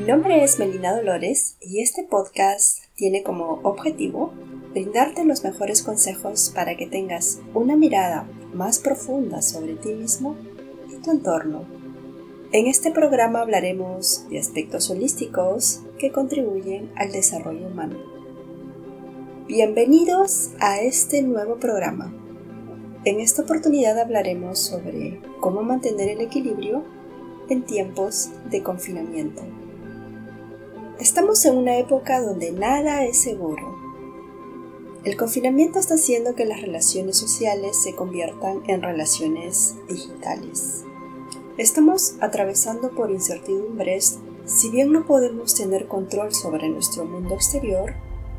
nombre es Melina Dolores y este podcast tiene como objetivo brindarte los mejores consejos para que tengas una mirada más profunda sobre ti mismo y tu entorno. En este programa hablaremos de aspectos holísticos que contribuyen al desarrollo humano. Bienvenidos a este nuevo programa. En esta oportunidad hablaremos sobre cómo mantener el equilibrio en tiempos de confinamiento. Estamos en una época donde nada es seguro. El confinamiento está haciendo que las relaciones sociales se conviertan en relaciones digitales. Estamos atravesando por incertidumbres, si bien no podemos tener control sobre nuestro mundo exterior,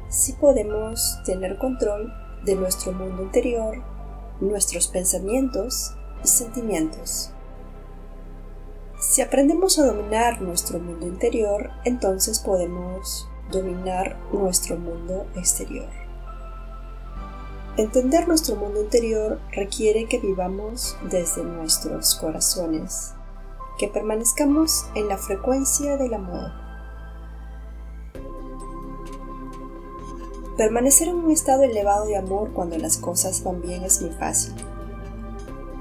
sí podemos tener control de nuestro mundo interior, nuestros pensamientos y sentimientos. Si aprendemos a dominar nuestro mundo interior, entonces podemos dominar nuestro mundo exterior. Entender nuestro mundo interior requiere que vivamos desde nuestros corazones, que permanezcamos en la frecuencia del amor. Permanecer en un estado elevado de amor cuando las cosas van bien es muy fácil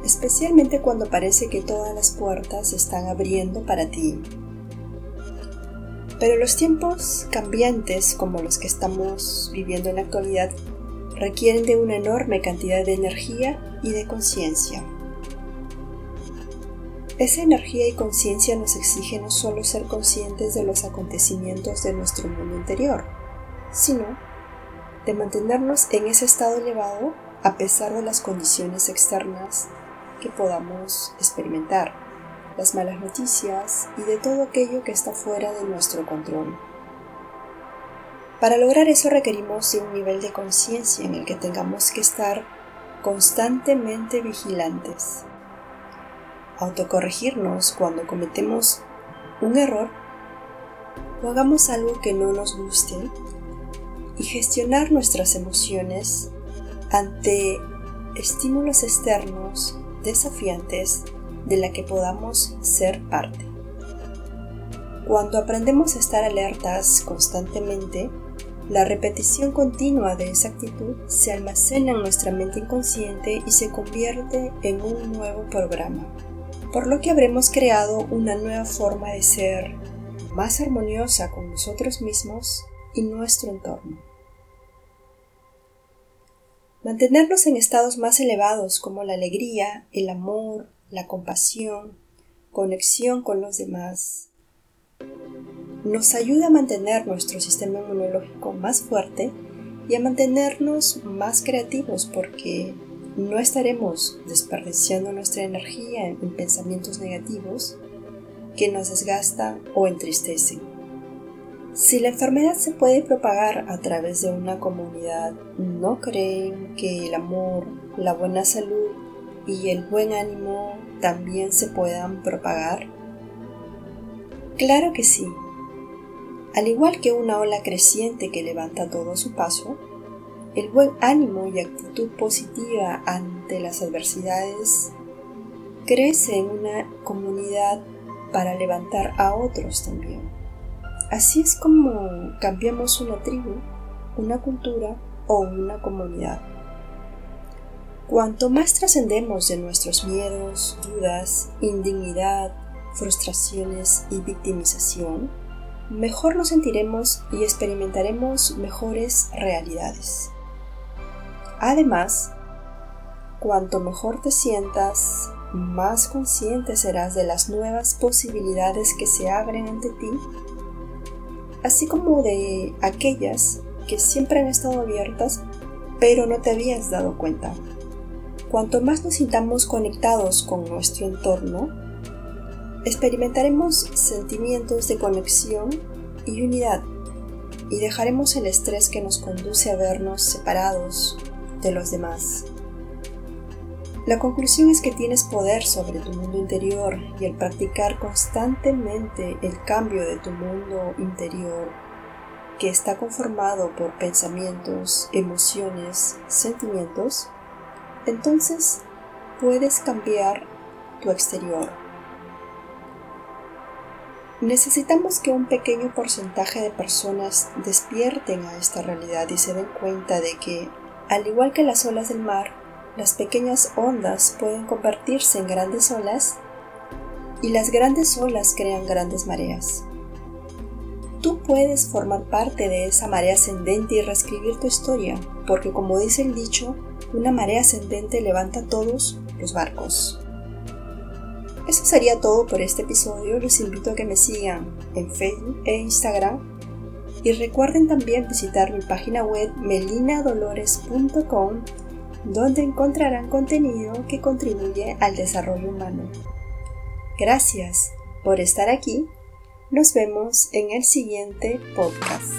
especialmente cuando parece que todas las puertas se están abriendo para ti. Pero los tiempos cambiantes como los que estamos viviendo en la actualidad requieren de una enorme cantidad de energía y de conciencia. Esa energía y conciencia nos exige no solo ser conscientes de los acontecimientos de nuestro mundo interior, sino de mantenernos en ese estado elevado a pesar de las condiciones externas que podamos experimentar, las malas noticias y de todo aquello que está fuera de nuestro control. Para lograr eso requerimos de un nivel de conciencia en el que tengamos que estar constantemente vigilantes, autocorregirnos cuando cometemos un error o hagamos algo que no nos guste y gestionar nuestras emociones ante estímulos externos desafiantes de la que podamos ser parte. Cuando aprendemos a estar alertas constantemente, la repetición continua de esa actitud se almacena en nuestra mente inconsciente y se convierte en un nuevo programa, por lo que habremos creado una nueva forma de ser más armoniosa con nosotros mismos y nuestro entorno. Mantenernos en estados más elevados como la alegría, el amor, la compasión, conexión con los demás, nos ayuda a mantener nuestro sistema inmunológico más fuerte y a mantenernos más creativos porque no estaremos desperdiciando nuestra energía en pensamientos negativos que nos desgastan o entristecen. Si la enfermedad se puede propagar a través de una comunidad, ¿no creen que el amor, la buena salud y el buen ánimo también se puedan propagar? Claro que sí. Al igual que una ola creciente que levanta todo a su paso, el buen ánimo y actitud positiva ante las adversidades crece en una comunidad para levantar a otros también. Así es como cambiamos una tribu, una cultura o una comunidad. Cuanto más trascendemos de nuestros miedos, dudas, indignidad, frustraciones y victimización, mejor nos sentiremos y experimentaremos mejores realidades. Además, cuanto mejor te sientas, más consciente serás de las nuevas posibilidades que se abren ante ti así como de aquellas que siempre han estado abiertas, pero no te habías dado cuenta. Cuanto más nos sintamos conectados con nuestro entorno, experimentaremos sentimientos de conexión y unidad y dejaremos el estrés que nos conduce a vernos separados de los demás. La conclusión es que tienes poder sobre tu mundo interior y al practicar constantemente el cambio de tu mundo interior, que está conformado por pensamientos, emociones, sentimientos, entonces puedes cambiar tu exterior. Necesitamos que un pequeño porcentaje de personas despierten a esta realidad y se den cuenta de que, al igual que las olas del mar, las pequeñas ondas pueden convertirse en grandes olas y las grandes olas crean grandes mareas. Tú puedes formar parte de esa marea ascendente y reescribir tu historia, porque como dice el dicho, una marea ascendente levanta todos los barcos. Eso sería todo por este episodio. Los invito a que me sigan en Facebook e Instagram. Y recuerden también visitar mi página web melinadolores.com donde encontrarán contenido que contribuye al desarrollo humano. Gracias por estar aquí. Nos vemos en el siguiente podcast.